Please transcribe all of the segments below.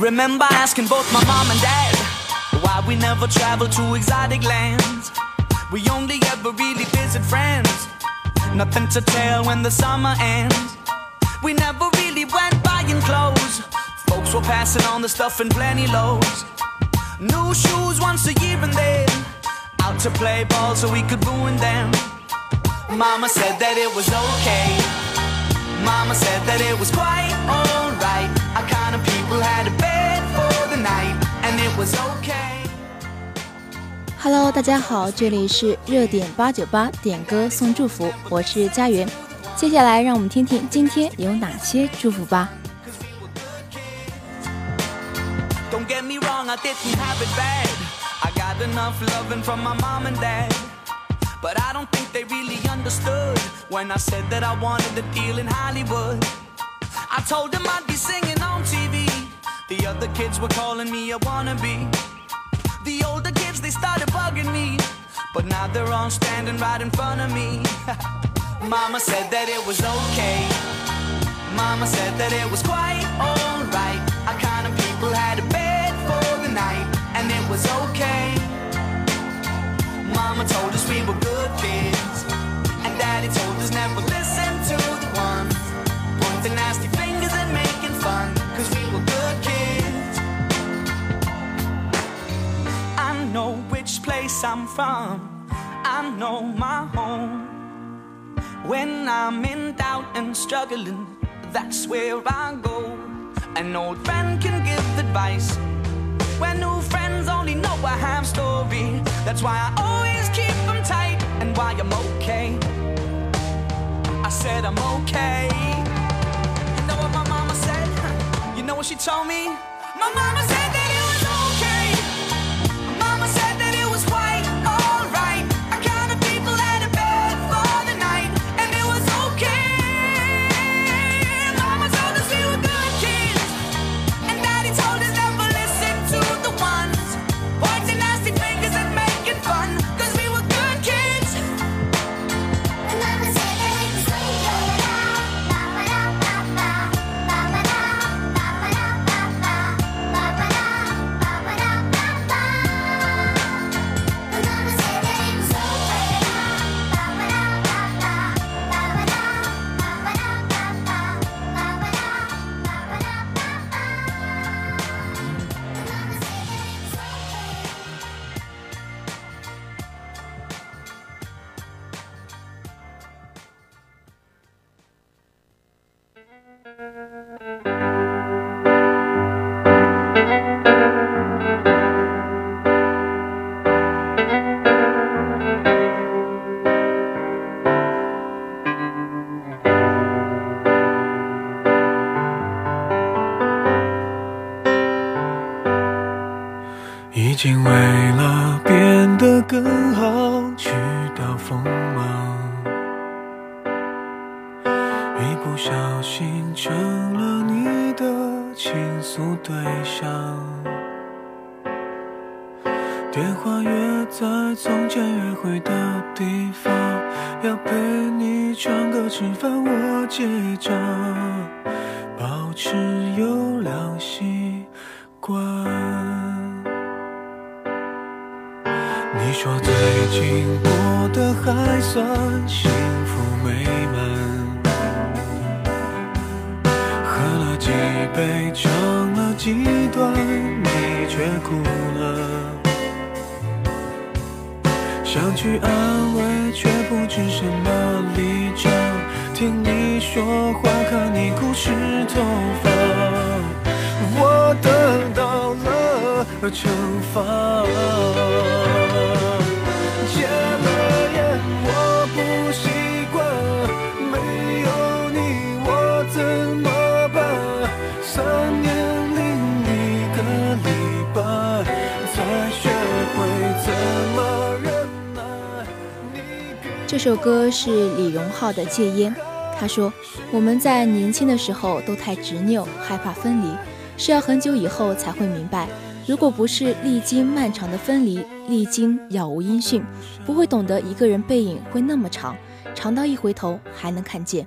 Remember asking both my mom and dad why we never traveled to exotic lands. We only ever really visit friends. Nothing to tell when the summer ends. We never really went buying clothes. Folks were passing on the stuff in plenty loads. New shoes once a year and then out to play ball so we could ruin them. Mama said that it was okay. Mama said that it was quite alright. Our kind of people had a bed for the night, and it was okay. Hello，大家好，这里是热点八九八点歌送祝福，我是佳媛。接下来让我们听听今天有哪些祝福吧。Don't get me wrong, I didn't have it bad. I got enough loving from my mom and dad. But I don't think they really understood when I said that I wanted a deal in Hollywood. I told them I'd be singing on TV. The other kids were calling me a wannabe. They started bugging me. But now they're all standing right in front of me. Mama said that it was okay. Mama said that it was quite alright. Our kind of people had a bed for the night, and it was okay. Mama told us we were good kids, and Daddy told us never listen place I'm from, I know my home. When I'm in doubt and struggling, that's where I go. An old friend can give advice. When new friends only know a half story. That's why I always keep them tight and why I'm okay. I said I'm okay. You know what my mama said? You know what she told me? My mama said 经为了变得更了几杯，唱了几段，你却哭了。想去安慰，却不知什么立场。听你说话，看你哭湿头发，我得到了惩罚。这首歌是李荣浩的《戒烟》。他说：“我们在年轻的时候都太执拗，害怕分离，是要很久以后才会明白。如果不是历经漫长的分离，历经杳无音讯，不会懂得一个人背影会那么长，长到一回头还能看见。”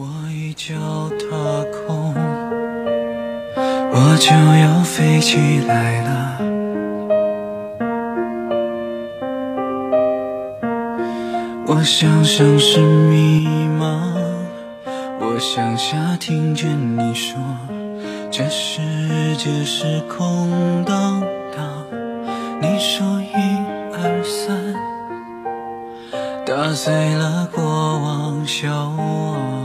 我一脚踏空。我就要飞起来了。我想像是迷茫，我向下听见你说，这世界是空荡荡。你说一二三，打碎了过往笑话。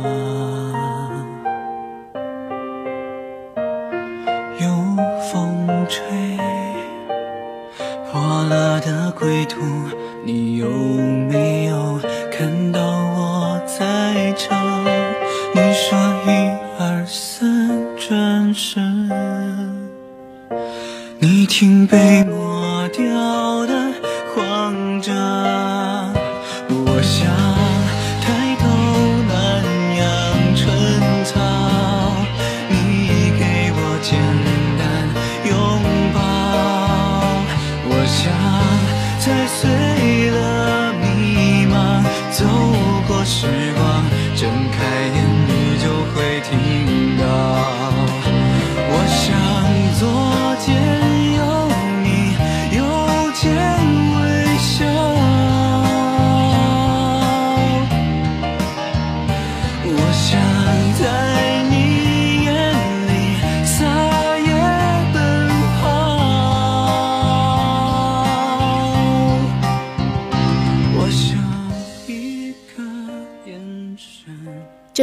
你有没有看到我在唱？你说一二三，转身，你听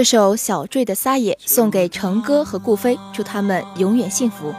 这首小坠的撒野送给成哥和顾飞，祝他们永远幸福。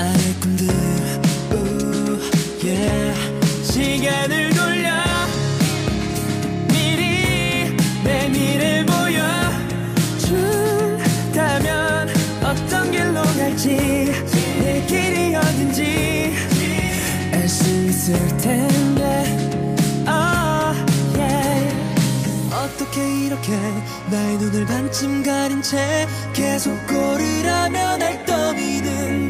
나의 꿈들 ooh, 시간을 돌려. 미리 내 미래 보여. 준다면 어떤 길로 갈지. 내 길이 어딘지. 알 수 있을 텐데. Oh, 어떻게 이렇게 나의 눈을 반쯤 가린 채 계속 고르라면 날 떠미는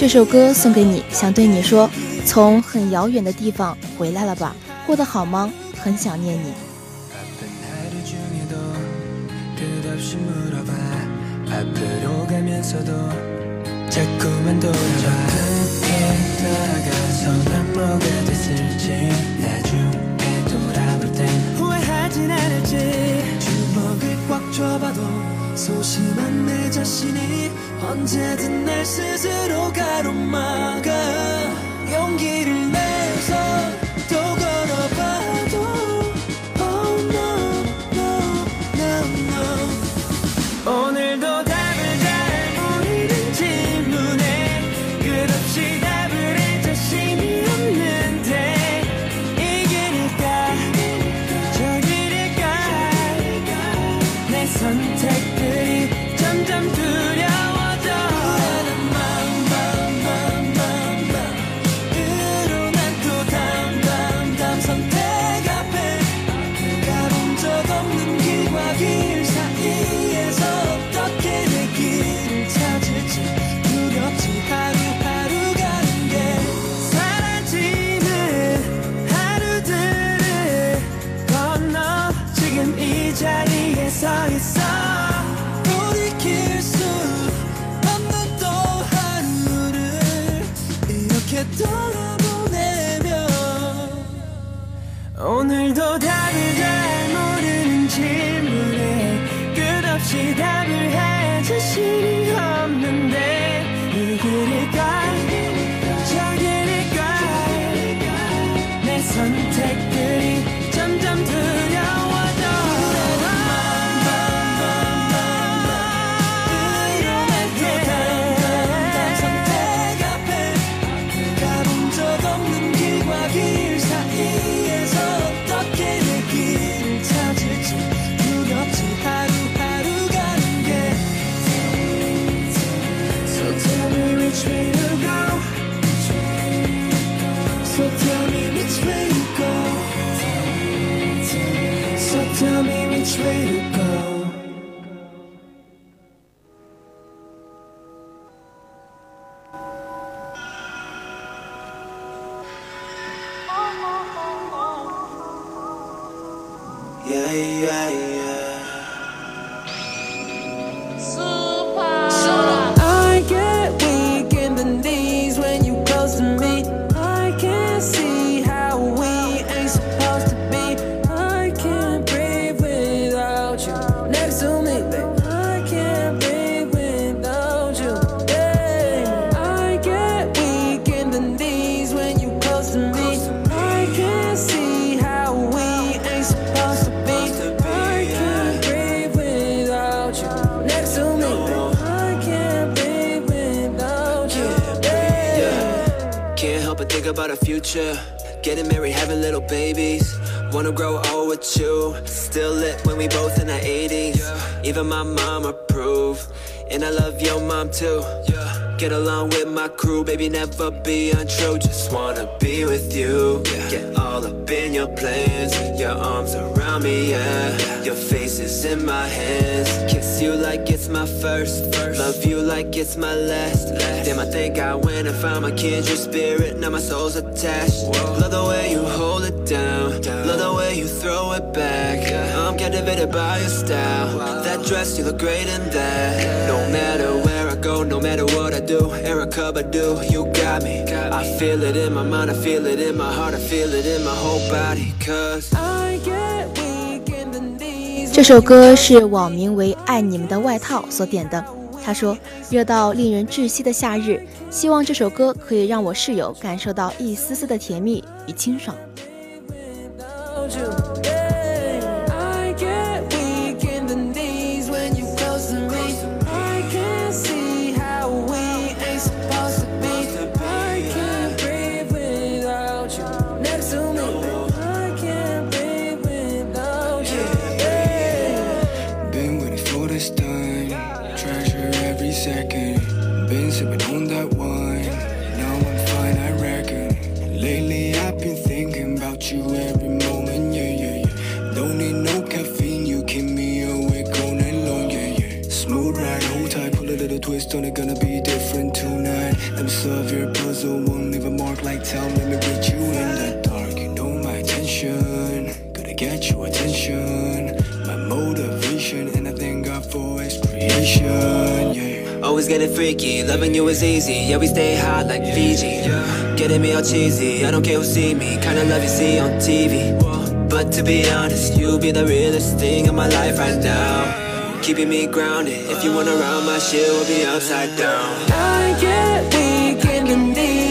这首歌送给你想对你说从很遥远的地方回来了吧过得好吗？很想念你。 소심한 내 자신이 언제든 날 스스로 가로막아. 용기를 내 지답을 해주시니 much later. About our future. Getting married, having little babies. Wanna grow old with you. Still lit when we both in our 80s. Even my mom approve. And I love your mom too. Get along with my crew, baby, never be untrue. Just wanna be with you. Get all up in your plans. Your arms around me, yeah. Your face is in my hands. Kiss you like it's my first. Love you like it's my last. Damn, I think I went and found my kindred spirit. Now my soul's attached. Love the way you hold it down. Love the way you throw it back. I'm captivated by your style. That dress, you look great in that. No matter where I go, no matter what I do, Erica Badu, you got me. I feel it in my mind, I feel it in my heart, I feel it in my whole body. Cause I 这首歌是网名为“爱你们的外套”所点的。他说：“热到令人窒息的夏日，希望这首歌可以让我室友感受到一丝丝的甜蜜与清爽。” Freaky, loving you is easy. Yeah, we stay hot like Fiji. Getting me all cheesy, I don't care who see me. Kinda love you see on TV. But to be honest, you be the realest thing in my life right now. Keeping me grounded. If you wanna ride my shit, we'll be upside down. I get weak in the knees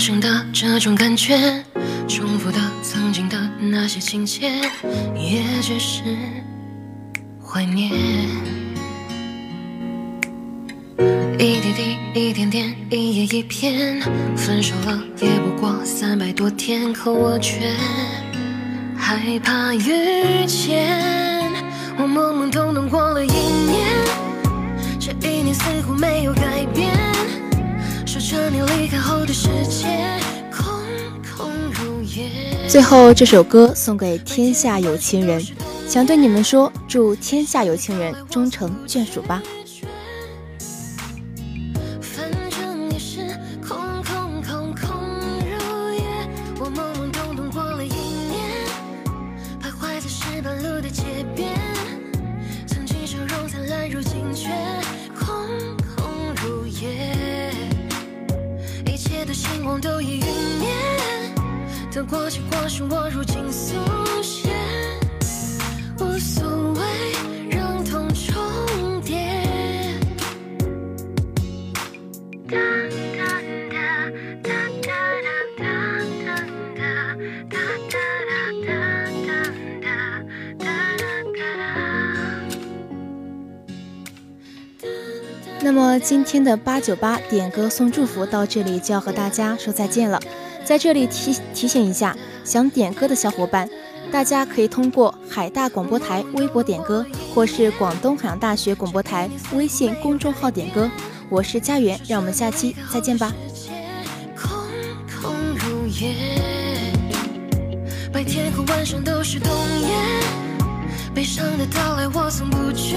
生的这种感觉，重复的、曾经的那些情节，也只是怀念。一滴滴，一点点，一页一篇，分手了也不过三百多天，可我却害怕遇见。我懵懵懂懂过了一年，这一年似乎没有改变。最后这首歌送给天下有情人，想对你们说，祝天下有情人终成眷属吧。那么今天的八九八点歌送祝福到这里就要和大家说再见了。在这里提提醒一下，想点歌的小伙伴，大家可以通过海大广播台微博点歌，或是广东海洋大学广播台微信公众号点歌。我是佳媛，让我们下期再见吧。白天和晚上都是冬夜，悲伤的到来我从不拒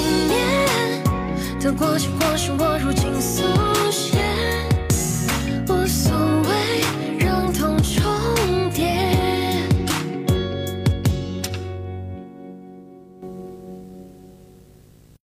得过且过是我如今速写。